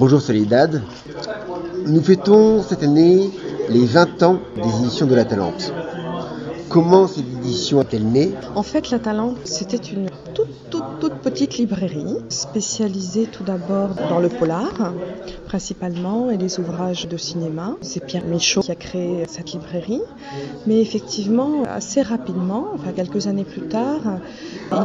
Bonjour Soledad. Nous fêtons cette année les 20 ans des éditions de la Talente. Comment cette édition a-t-elle né En fait, la Talente, c'était une toute petite librairie spécialisée tout d'abord dans le polar, principalement, et les ouvrages de cinéma. C'est Pierre Michaud qui a créé cette librairie. Mais effectivement, assez rapidement, enfin quelques années plus tard,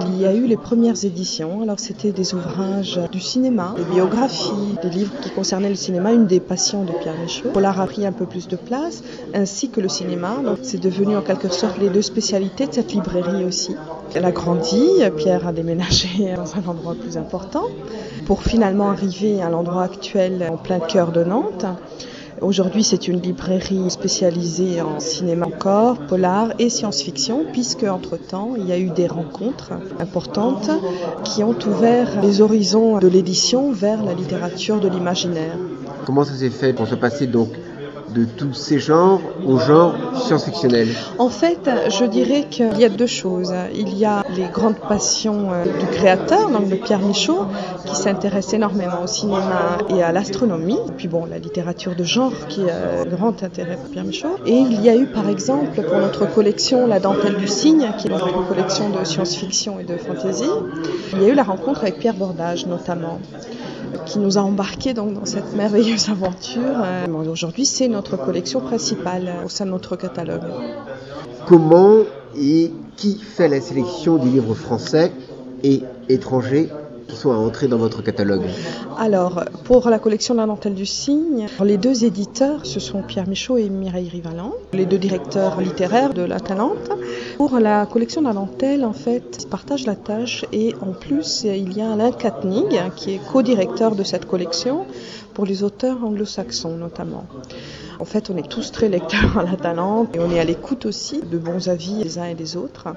il y a eu les premières éditions. Alors c'était des ouvrages du cinéma, des biographies, des livres qui concernaient le cinéma, une des passions de Pierre Michaud. Polar a pris un peu plus de place, ainsi que le cinéma. Donc c'est devenu en quelque sorte les deux spécialités de cette librairie aussi. Elle a grandi, Pierre a déménagé dans un endroit plus important, pour finalement arriver à l'endroit actuel en plein cœur de Nantes. Aujourd'hui, c'est une librairie spécialisée en cinéma encore, polar et science-fiction, puisque entre-temps, il y a eu des rencontres importantes qui ont ouvert les horizons de l'édition vers la littérature de l'imaginaire. Comment ça s'est fait pour se passer donc de tous ces genres au genre science-fictionnel En fait, je dirais qu'il y a deux choses. Il y a les grandes passions euh, du créateur, donc de Pierre Michaud, qui s'intéresse énormément au cinéma et à l'astronomie. Puis bon, la littérature de genre, qui est un grand intérêt pour Pierre Michaud. Et il y a eu, par exemple, pour notre collection La dentelle du cygne, qui est une collection de science-fiction et de fantasy, il y a eu la rencontre avec Pierre Bordage, notamment qui nous a embarqués donc dans cette merveilleuse aventure. Euh, Aujourd'hui, c'est notre collection principale au sein de notre catalogue. Comment et qui fait la sélection des livres français et étrangers qui sont dans votre catalogue Alors, pour la collection la dentelle du cygne, les deux éditeurs, ce sont Pierre Michaud et Mireille Rivalan, les deux directeurs littéraires de la Talente. Pour la collection la dentelle, en fait, ils partagent la tâche et en plus, il y a Alain Katnig, qui est co-directeur de cette collection, pour les auteurs anglo-saxons notamment. En fait, on est tous très lecteurs à la Talente et on est à l'écoute aussi de bons avis des uns et des autres.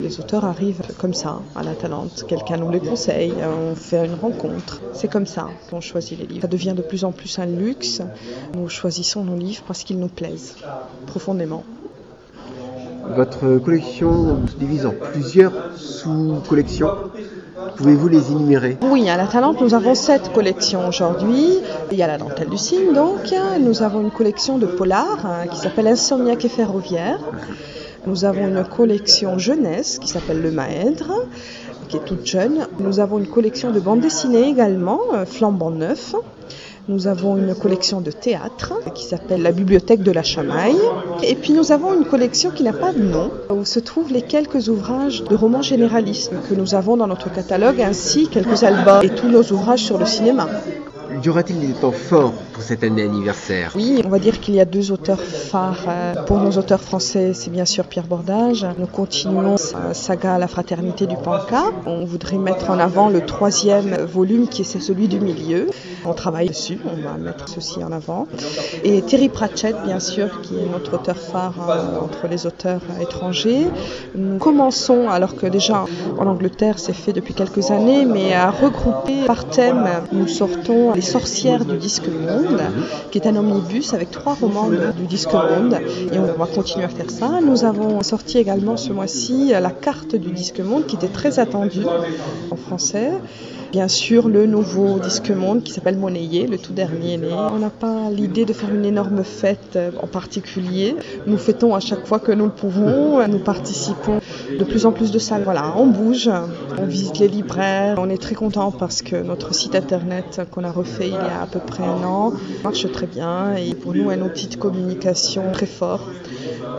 Les auteurs arrivent comme ça à la Talente. Quelqu'un nous les conseille, on fait une rencontre. C'est comme ça qu'on choisit les livres. Ça devient de plus en plus un luxe. Nous choisissons nos livres parce qu'ils nous plaisent profondément. Votre collection se divise en plusieurs sous-collections. Pouvez-vous les énumérer? Oui, à la Talente, nous avons sept collections aujourd'hui. Il y a la dentelle du cygne, donc. Nous avons une collection de polar hein, qui s'appelle Insomniaque et ferroviaire. Nous avons une collection jeunesse qui s'appelle Le Maèdre, qui est toute jeune. Nous avons une collection de bandes dessinées également, flambant neuf. Nous avons une collection de théâtre qui s'appelle la Bibliothèque de la Chamaille. Et puis nous avons une collection qui n'a pas de nom, où se trouvent les quelques ouvrages de romans généralistes que nous avons dans notre catalogue, ainsi quelques albums et tous nos ouvrages sur le cinéma. Y aura-t-il des temps forts pour cette année anniversaire? Oui, on va dire qu'il y a deux auteurs phares. Pour nos auteurs français, c'est bien sûr Pierre Bordage. Nous continuons sa saga La fraternité du Panca. On voudrait mettre en avant le troisième volume qui est celui du milieu. On travaille dessus, on va mettre ceci en avant. Et Terry Pratchett, bien sûr, qui est notre auteur phare entre les auteurs étrangers. Nous commençons, alors que déjà en Angleterre c'est fait depuis quelques années, mais à regrouper par thème, nous sortons Les sorcières du disque monde, qui est un omnibus avec trois romans du disque monde. Et on va continuer à faire ça. Nous avons sorti également ce mois-ci la carte du disque monde, qui était très attendue en français. Bien sûr, le nouveau disque monde qui s'appelle Monnayé, le tout dernier né. On n'a pas l'idée de faire une énorme fête en particulier. Nous fêtons à chaque fois que nous le pouvons. Nous participons de plus en plus de salles. Voilà, on bouge, on visite les libraires. On est très content parce que notre site internet qu'on a refait il y a à peu près un an marche très bien et pour nous un outil de communication très fort.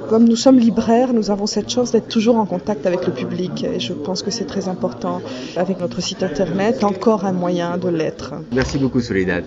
Comme nous sommes libraires, nous avons cette chance d'être toujours en contact avec le public et je pense que c'est très important. Avec notre site internet, encore un moyen de l'être. Merci beaucoup Soledad.